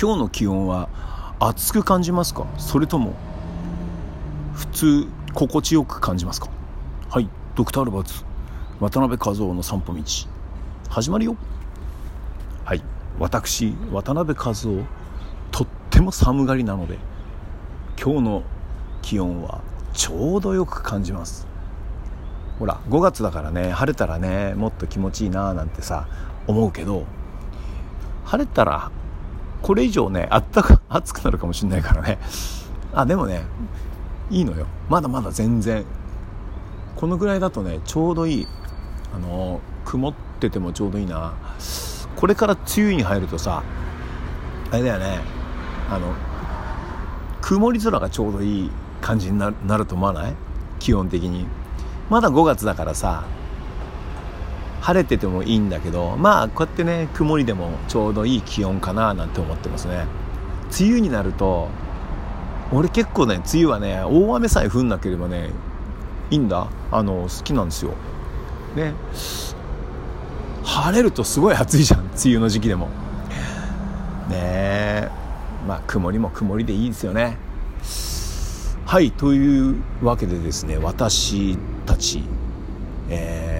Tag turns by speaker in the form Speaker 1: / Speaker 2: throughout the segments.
Speaker 1: 今日の気温は暑く感じますか？それとも普通心地よく感じますか？はいドクター・ルバーツ渡辺和夫の散歩道。始まるよ。はい私渡辺和夫とっても寒がりなので今日の気温はちょうどよく感じます。ほら5月だからね晴れたらねもっと気持ちいいなーなんてさ思うけど晴れたらこれ以上ねあったか 暑くなるかもしれないからね。あでもねいいのよ。まだまだ全然。このぐらいだとねちょうどいい。あの曇っててもちょうどいいな。これから梅雨に入るとさあれだよね。あの曇り空がちょうどいい感じになると思わない？基本的に。まだ5月だからさ晴れててもいいんだけどまあこうやってね曇りでもちょうどいい気温かななんて思ってますね。梅雨になると俺結構ね梅雨はね大雨さえ降んなければねいいんだ。あの好きなんですよ。ね。晴れるとすごい暑いじゃん梅雨の時期でも。ねえ。まあ曇りも曇りでいいですよね。はいというわけでですね私たちえー、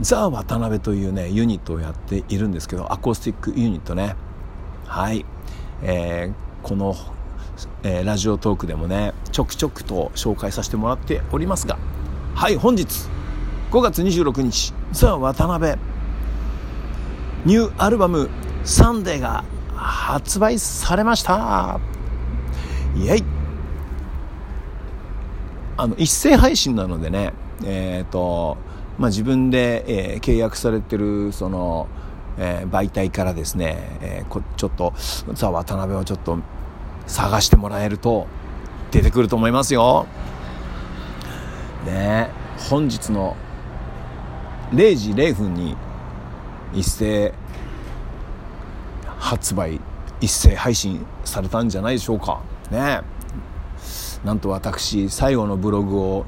Speaker 1: ザ・渡辺というねユニットをやっているんですけどアコースティックユニットね。はい、えー、この、えー、ラジオトークでもねちょくちょくと紹介させてもらっておりますがはい本日5月26日ザ・渡辺。ニューアルバム「サンデー」が発売されました。イエイ。あの一斉配信なのでねえっ、ー、とまあ、自分で、えー、契約されてるその、えー、媒体からですね、えー、こちょっとザ・渡辺をちょっと探してもらえると出てくると思いますよ。ね本日の0時0分に一斉発売一斉配信されたんじゃないでしょうかねなんと私最後のブログを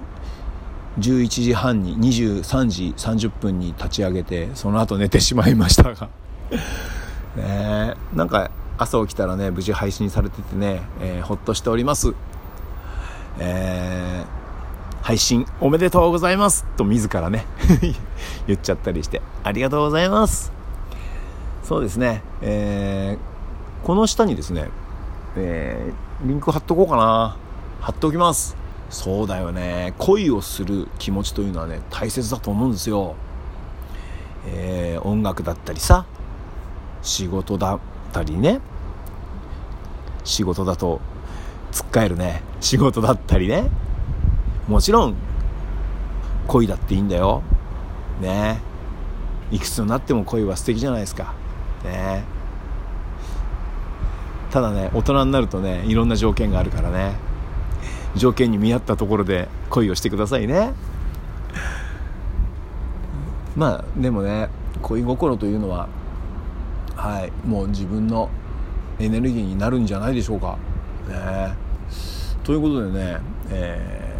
Speaker 1: 11時半に23時30分に立ち上げてその後寝てしまいましたが。ねなんか朝起きたらね無事配信されててね、えー、ほっとしております。えー、配信おめでとうございます。と自らね 言っちゃったりしてありがとうございます。そうですね、えー、この下にですね、えー、リンク貼っとこうかな。貼っておきます。そうだよね。恋をする気持ちというのはね大切だと思うんですよ、えー、音楽だったりさ仕事だったりね。仕事だとつっかえるね。仕事だったりね。もちろん恋だっていいんだよ。ね。いくつになっても恋は素敵じゃないですか。ね。ただね大人になるとねいろんな条件があるからね。条件に見合ったところで恋をしてくださいね。まあでもね恋心というのははいもう自分のエネルギーになるんじゃないでしょうか。ね。ということでね、え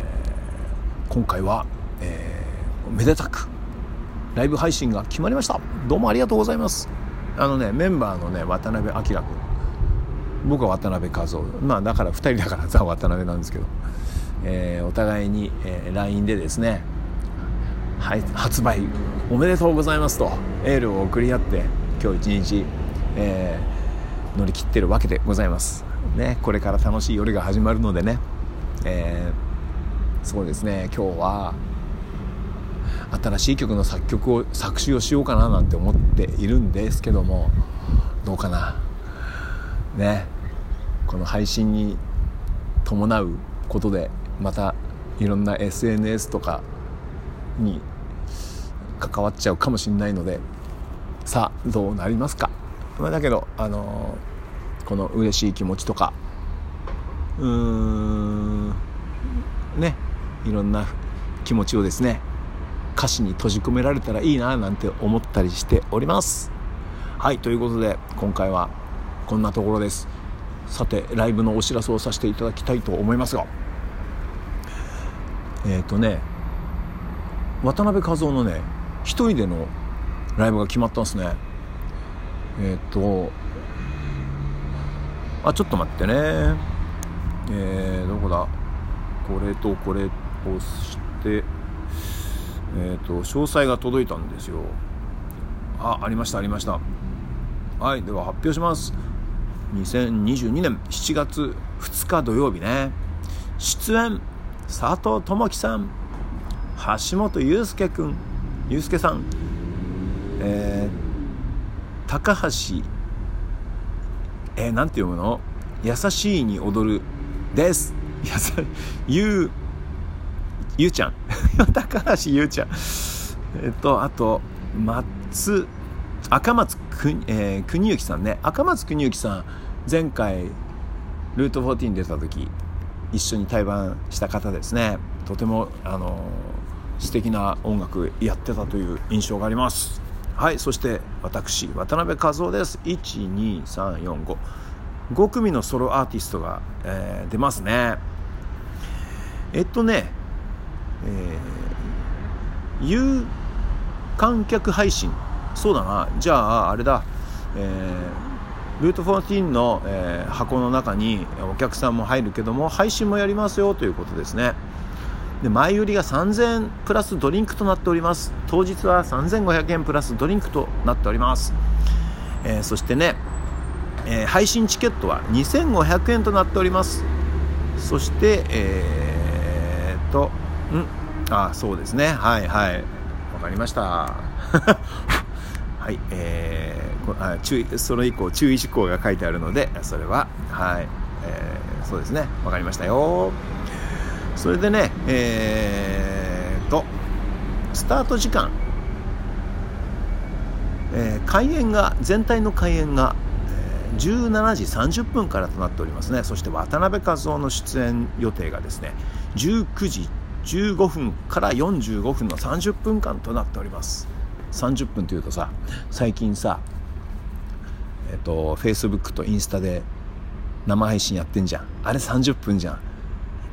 Speaker 1: ー、今回は、えー、めでたくライブ配信が決まりました。どうもありがとうございます。あのねメンバーのね渡辺明君。僕は渡辺和夫。まあだから2人だからザ・渡辺なんですけど、えー、お互いに、えー、LINE でですね、はい、発売おめでとうございますとエールを送り合って今日一日、えー、乗り切ってるわけでございます。ねこれから楽しい夜が始まるのでね、えー、そうですね今日は新しい曲の作曲を作詞をしようかななんて思っているんですけどもどうかな？ねこの配信に伴うことでまたいろんな SNS とかに関わっちゃうかもしれないのでさあどうなりますか、まあ、だけどあのー、この嬉しい気持ちとかうーんねいろんな気持ちをですね歌詞に閉じ込められたらいいななんて思ったりしております。はいということで今回はこんなところです。さてライブのお知らせをさせていただきたいと思いますが。えっ、ー、とね渡辺和夫のね一人でのライブが決まったんですね。えっ、ー、とあちょっと待ってね。えー、どこだ？これとこれをしてえっ、ー、と詳細が届いたんですよ。あありましたありました。はいでは発表します。2022年7月2日土曜日ね。出演佐藤智樹さん橋本祐介君祐介さんえー、高橋えー、なんて読むの？優しいに踊るです。や さゆうゆうちゃん。高橋ゆうちゃん。えっとあと松赤松く、えー、国幸さんね。赤松国幸さん前回ルート14出た時一緒に対バンした方ですね。とてもあの素敵な音楽やってたという印象があります。はいそして私渡辺和夫です。12345 5組のソロアーティストが、えー、出ますね。えっとね、えー、有観客配信そうだな。じゃああれだ、えー、ルート14の、えー、箱の中にお客さんも入るけども配信もやりますよということですね。で前売りが3000円プラスドリンクとなっております。当日は3500円プラスドリンクとなっております、えー、そしてね、えー、配信チケットは2500円となっております。そしてえー、っとん。あそうですね。はいはい。わかりました。はいえー、あ注意それ以降注意事項が書いてあるのでそれははい、えー、そうですね。わかりましたよ。それでねえー、とスタート時間、えー、開演が全体の開演が17時30分からとなっておりますね。そして渡辺和夫の出演予定がですね19時15分から45分の30分間となっております。30分というとさ最近さえっと Facebook とインスタで生配信やってんじゃん。あれ30分じゃん。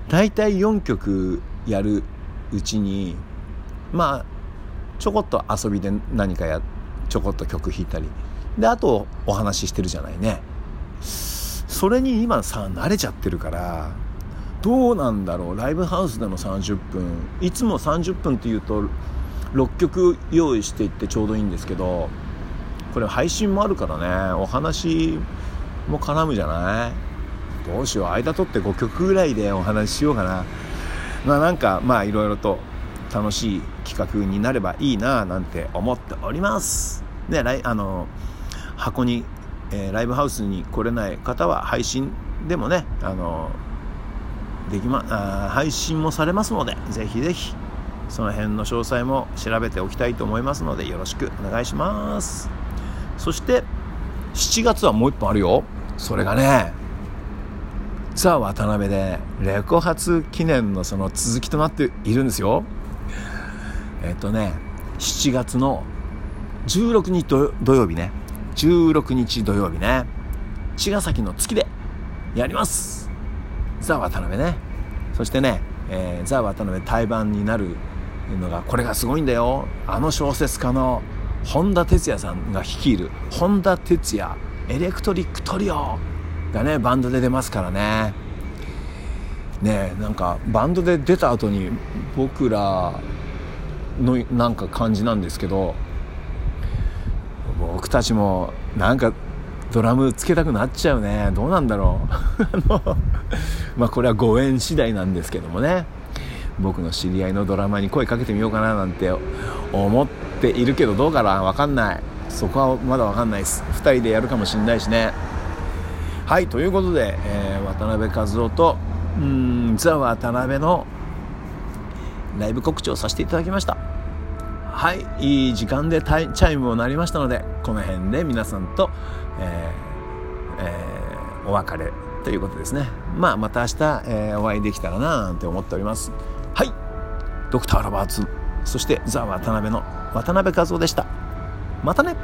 Speaker 1: 大体4曲やるうちにまあちょこっと遊びで何かやちょこっと曲弾いたり。であとお話ししてるじゃないね。それに今さ慣れちゃってるからどうなんだろう。ライブハウスでの30分いつも30分っていうと6曲用意していってちょうどいいんですけどこれ配信もあるからねお話も絡むじゃない？どうしよう間取って5曲ぐらいでお話ししようかな。まあなんかまあいろいろと楽しい企画になればいいななんて思っております。であの箱に、えー、ライブハウスに来れない方は配信でもねあのできまあ配信もされますのでぜひぜひその辺の詳細も調べておきたいと思いますのでよろしくお願いします。そして7月はもう一本あるよ。それがねザ・渡辺でレコ発記念のその続きとなっているんですよ。えっとね7月の16日土曜日ね。16日土曜日ね。茅ヶ崎の月でやります。ザ・渡辺ね。そしてね、えー、ザ・渡辺対バンになるのがこれがすごいんだよ。あの小説家の本田哲也さんが率いる本田哲也エレクトリックトリオがねバンドで出ますからね。ねなんかバンドで出た後に僕らのなんか感じなんですけど僕たちもなんかドラムつけたくなっちゃうね。どうなんだろう。あのまあこれはご縁次第なんですけどもね。僕の知り合いのドラマに声かけてみようかななんて思っているけどどうかな？分かんない。そこはまだ分かんないです。2人でやるかもしんないしね。はいということで、えー、渡辺和夫とうんザ・渡辺のライブ告知をさせていただきました。はいいい時間でチャイムも鳴りましたのでこの辺で皆さんと、えーえー、お別れということですね。まあまた明日、えー、お会いできたらななんて思っております。はい。ドクター・ロバーツそしてザ・渡辺の渡辺和夫でした。またね。